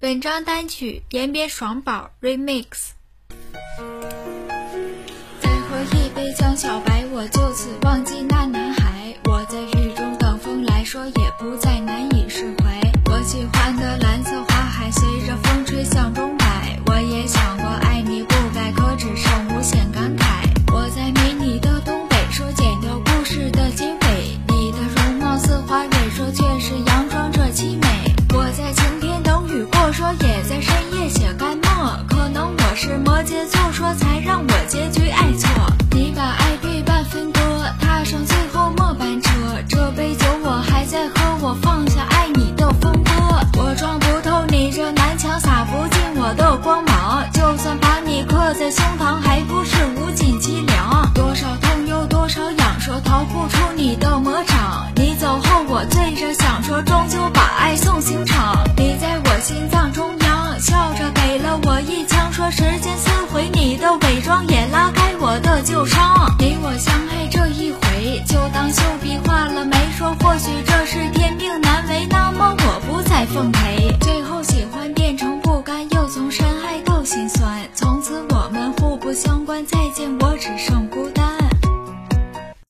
本张单曲延边爽宝 Remix。再喝一杯江小白，我就此忘记那男孩。我在雨中等风来，说也不再难以释怀。我喜欢的蓝色摩羯座，说才让我结局爱错。你把爱对半分割，踏上最后末班车。这杯酒我还在喝，我放下爱你的风波。我撞不透你这南墙，洒不进我的光芒。就算把你刻在胸膛，还不是无尽凄凉。多少痛又多少痒，说逃不出你的魔掌。你走后我醉着想说，终究说时间撕毁你的伪装，也拉开我的旧伤。你我相爱这一回，就当秀笔画了眉，说或许这是天命难违，那么我